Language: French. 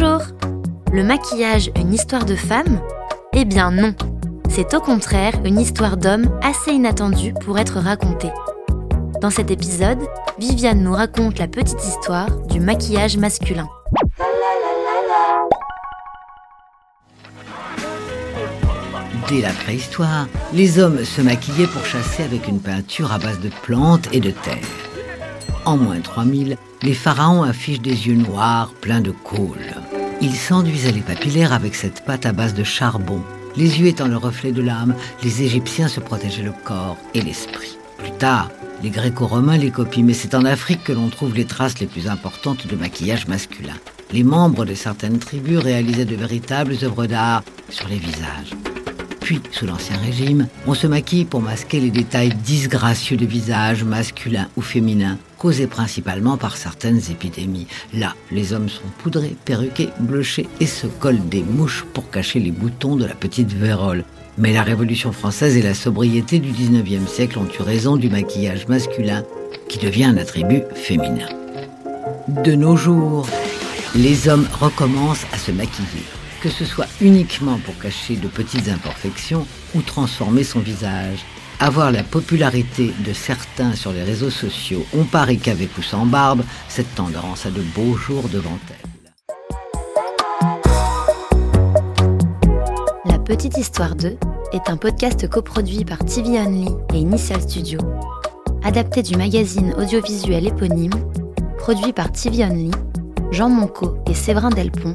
Bonjour Le maquillage, une histoire de femme? Eh bien non C'est au contraire une histoire d'homme assez inattendue pour être racontée. Dans cet épisode, Viviane nous raconte la petite histoire du maquillage masculin. Dès la préhistoire, les hommes se maquillaient pour chasser avec une peinture à base de plantes et de terre. En moins 3000, les pharaons affichent des yeux noirs pleins de colle. Ils s'enduisaient les papillaires avec cette pâte à base de charbon. Les yeux étant le reflet de l'âme, les Égyptiens se protégeaient le corps et l'esprit. Plus tard, les Gréco-Romains les copient, mais c'est en Afrique que l'on trouve les traces les plus importantes de maquillage masculin. Les membres de certaines tribus réalisaient de véritables œuvres d'art sur les visages. Puis, sous l'Ancien Régime, on se maquille pour masquer les détails disgracieux de visages masculins ou féminins, causés principalement par certaines épidémies. Là, les hommes sont poudrés, perruqués, blushés et se collent des mouches pour cacher les boutons de la petite vérole. Mais la Révolution française et la sobriété du 19e siècle ont eu raison du maquillage masculin qui devient un attribut féminin. De nos jours, les hommes recommencent à se maquiller que ce soit uniquement pour cacher de petites imperfections ou transformer son visage. Avoir la popularité de certains sur les réseaux sociaux, on paraît qu'avec ou sans barbe, cette tendance a de beaux jours devant elle. La Petite Histoire 2 est un podcast coproduit par TV Only et Initial Studio, adapté du magazine audiovisuel éponyme, produit par TV Only, Jean Monco et Séverin Delpont